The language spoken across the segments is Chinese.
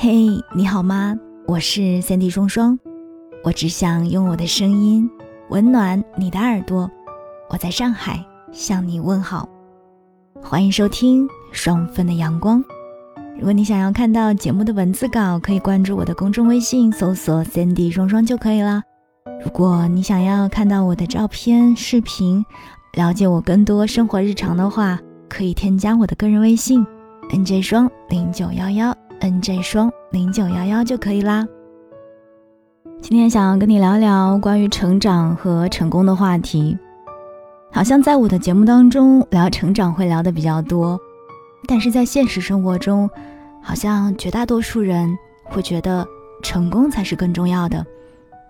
嘿，你好吗？我是三 D 双双，我只想用我的声音温暖你的耳朵。我在上海向你问好，欢迎收听双份的阳光。如果你想要看到节目的文字稿，可以关注我的公众微信，搜索三 D 双双就可以了。如果你想要看到我的照片、视频，了解我更多生活日常的话，可以添加我的个人微信 nj 双零九幺幺。Nj 双零九幺幺就可以啦。今天想要跟你聊聊关于成长和成功的话题。好像在我的节目当中聊成长会聊的比较多，但是在现实生活中，好像绝大多数人会觉得成功才是更重要的。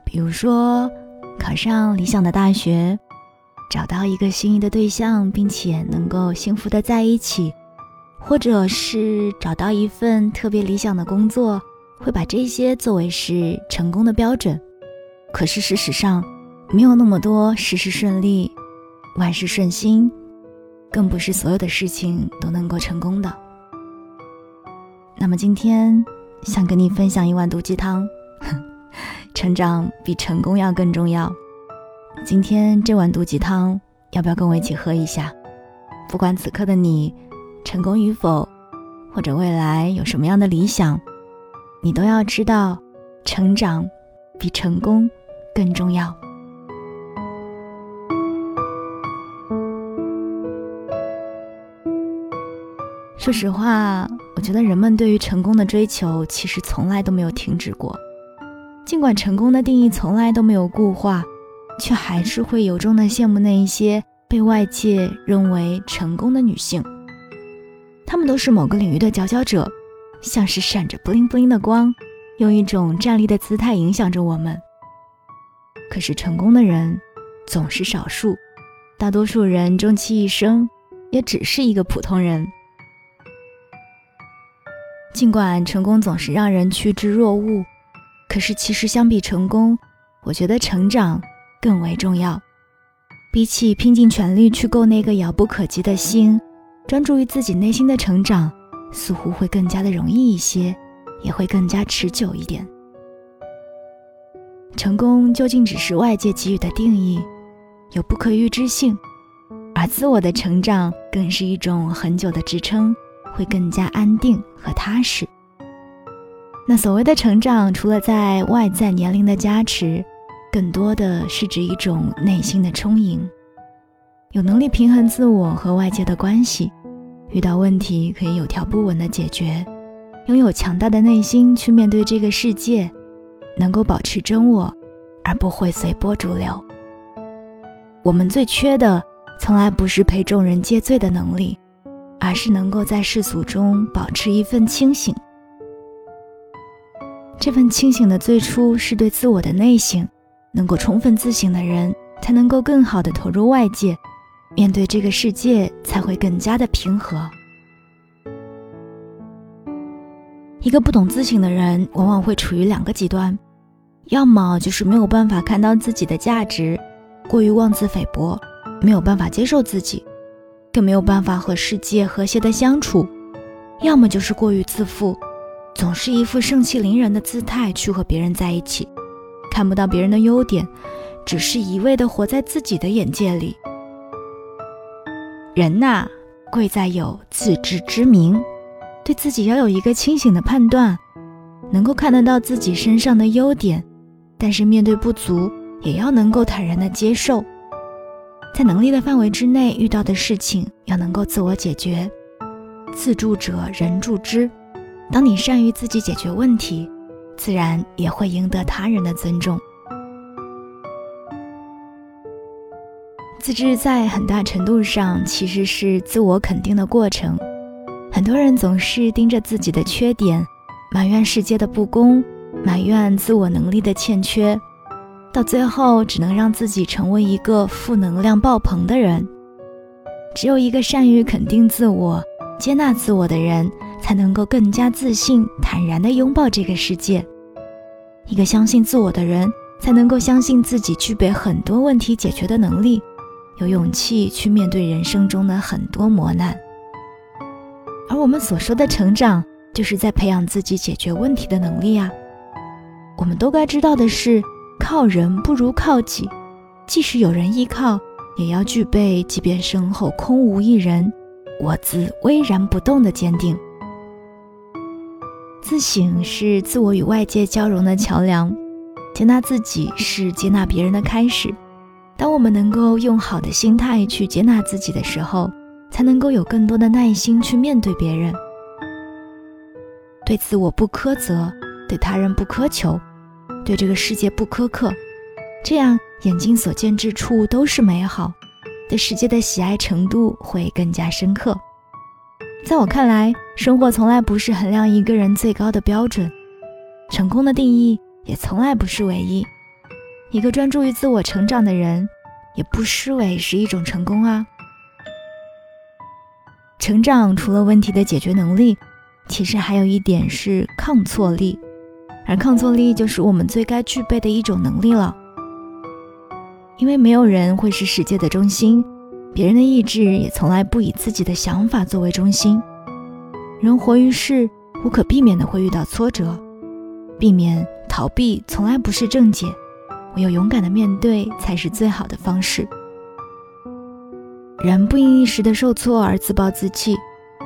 比如说，考上理想的大学，找到一个心仪的对象，并且能够幸福的在一起。或者是找到一份特别理想的工作，会把这些作为是成功的标准。可是事实上，没有那么多事事顺利、万事顺心，更不是所有的事情都能够成功的。那么今天想跟你分享一碗毒鸡汤，成长比成功要更重要。今天这碗毒鸡汤，要不要跟我一起喝一下？不管此刻的你。成功与否，或者未来有什么样的理想，你都要知道，成长比成功更重要。说实话，我觉得人们对于成功的追求其实从来都没有停止过。尽管成功的定义从来都没有固化，却还是会由衷的羡慕那一些被外界认为成功的女性。他们都是某个领域的佼佼者，像是闪着 bling bling 的光，用一种站立的姿态影响着我们。可是成功的人总是少数，大多数人终其一生也只是一个普通人。尽管成功总是让人趋之若鹜，可是其实相比成功，我觉得成长更为重要。比起拼尽全力去够那个遥不可及的星。专注于自己内心的成长，似乎会更加的容易一些，也会更加持久一点。成功究竟只是外界给予的定义，有不可预知性，而自我的成长更是一种很久的支撑，会更加安定和踏实。那所谓的成长，除了在外在年龄的加持，更多的是指一种内心的充盈，有能力平衡自我和外界的关系。遇到问题可以有条不紊的解决，拥有强大的内心去面对这个世界，能够保持真我，而不会随波逐流。我们最缺的，从来不是陪众人皆醉的能力，而是能够在世俗中保持一份清醒。这份清醒的最初是对自我的内省，能够充分自省的人，才能够更好的投入外界。面对这个世界才会更加的平和。一个不懂自省的人，往往会处于两个极端，要么就是没有办法看到自己的价值，过于妄自菲薄，没有办法接受自己，更没有办法和世界和谐的相处；要么就是过于自负，总是一副盛气凌人的姿态去和别人在一起，看不到别人的优点，只是一味的活在自己的眼界里。人呐，贵在有自知之明，对自己要有一个清醒的判断，能够看得到自己身上的优点，但是面对不足，也要能够坦然的接受，在能力的范围之内，遇到的事情要能够自我解决。自助者人助之，当你善于自己解决问题，自然也会赢得他人的尊重。自知在很大程度上其实是自我肯定的过程。很多人总是盯着自己的缺点，埋怨世界的不公，埋怨自我能力的欠缺，到最后只能让自己成为一个负能量爆棚的人。只有一个善于肯定自我、接纳自我的人，才能够更加自信、坦然地拥抱这个世界。一个相信自我的人，才能够相信自己具备很多问题解决的能力。有勇气去面对人生中的很多磨难，而我们所说的成长，就是在培养自己解决问题的能力啊。我们都该知道的是，靠人不如靠己，即使有人依靠，也要具备即便身后空无一人，我自巍然不动的坚定。自省是自我与外界交融的桥梁，接纳自己是接纳别人的开始。当我们能够用好的心态去接纳自己的时候，才能够有更多的耐心去面对别人。对自我不苛责，对他人不苛求，对这个世界不苛刻，这样眼睛所见之处都是美好，对世界的喜爱程度会更加深刻。在我看来，生活从来不是衡量一个人最高的标准，成功的定义也从来不是唯一。一个专注于自我成长的人，也不失为是一种成功啊。成长除了问题的解决能力，其实还有一点是抗挫力，而抗挫力就是我们最该具备的一种能力了。因为没有人会是世界的中心。别人的意志也从来不以自己的想法作为中心。人活于世，无可避免的会遇到挫折，避免逃避从来不是正解，唯有勇敢的面对才是最好的方式。人不因一时的受挫而自暴自弃，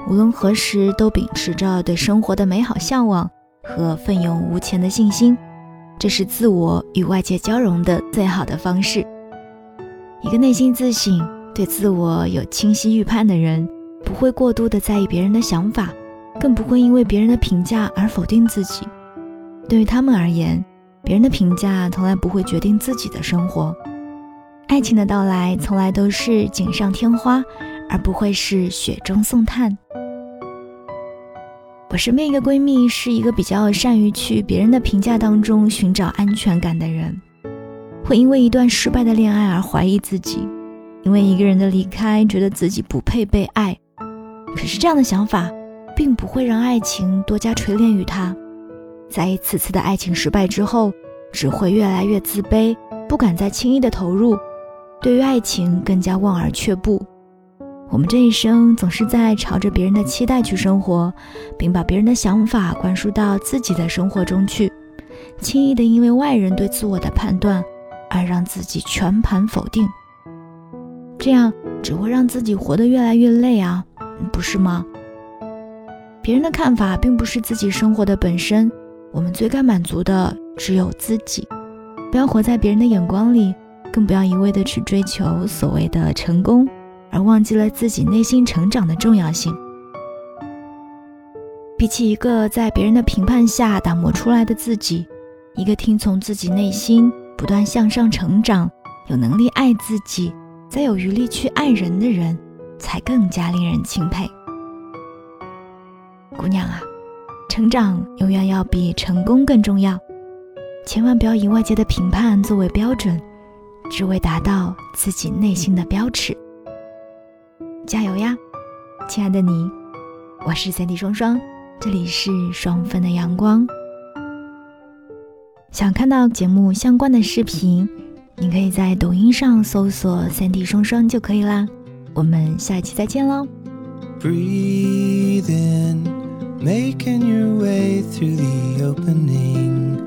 无论何时都秉持着对生活的美好向往和奋勇无前的信心，这是自我与外界交融的最好的方式。一个内心自省。对自我有清晰预判的人，不会过度的在意别人的想法，更不会因为别人的评价而否定自己。对于他们而言，别人的评价从来不会决定自己的生活。爱情的到来从来都是锦上添花，而不会是雪中送炭。我身边一个闺蜜是一个比较善于去别人的评价当中寻找安全感的人，会因为一段失败的恋爱而怀疑自己。因为一个人的离开，觉得自己不配被爱，可是这样的想法，并不会让爱情多加锤炼于他。在一次次的爱情失败之后，只会越来越自卑，不敢再轻易的投入，对于爱情更加望而却步。我们这一生总是在朝着别人的期待去生活，并把别人的想法灌输到自己的生活中去，轻易的因为外人对自我的判断，而让自己全盘否定。这样只会让自己活得越来越累啊，不是吗？别人的看法并不是自己生活的本身，我们最该满足的只有自己。不要活在别人的眼光里，更不要一味的去追求所谓的成功，而忘记了自己内心成长的重要性。比起一个在别人的评判下打磨出来的自己，一个听从自己内心、不断向上成长、有能力爱自己。再有余力去爱人的人，才更加令人钦佩。姑娘啊，成长永远要比成功更重要，千万不要以外界的评判作为标准，只为达到自己内心的标尺。加油呀，亲爱的你！我是三 D 双双，这里是双份的阳光。想看到节目相关的视频。你可以在抖音上搜索“三 D 双双”就可以啦。我们下一期再见喽。Breathe in, making your way through the opening.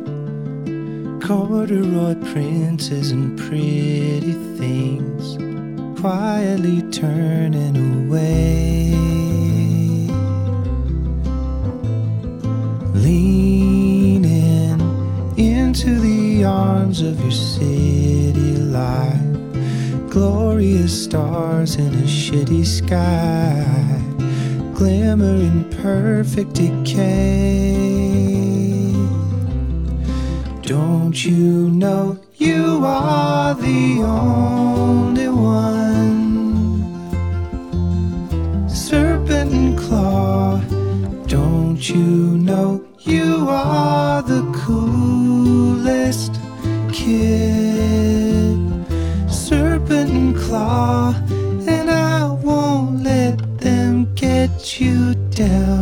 Corduroy princes and pretty things quietly turning away. Leaning into the arms of your city life, glorious stars in a shitty sky, glimmer in perfect decay. Don't you know you are the only one? Serpent and claw, don't you know you are the coolest kid? tell.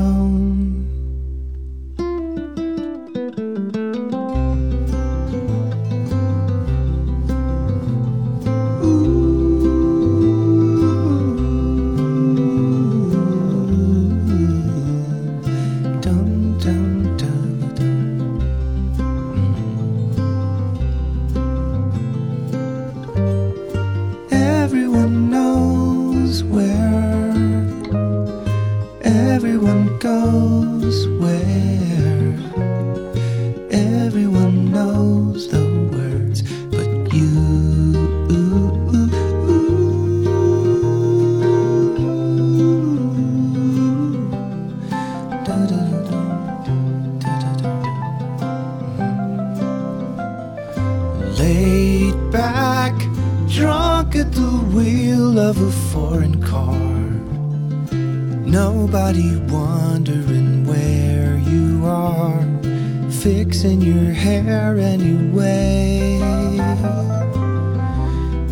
Fixing your hair anyway.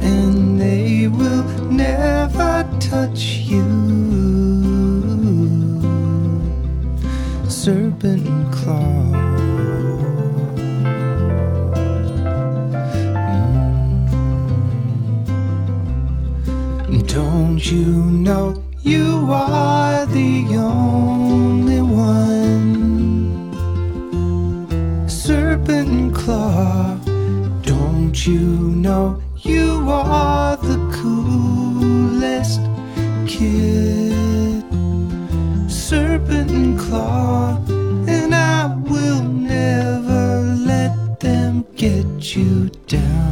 And they will never touch you. Serpent claw. Mm. Don't you know you are the only You know you are the coolest kid? Serpent and claw. And I will never let them get you down.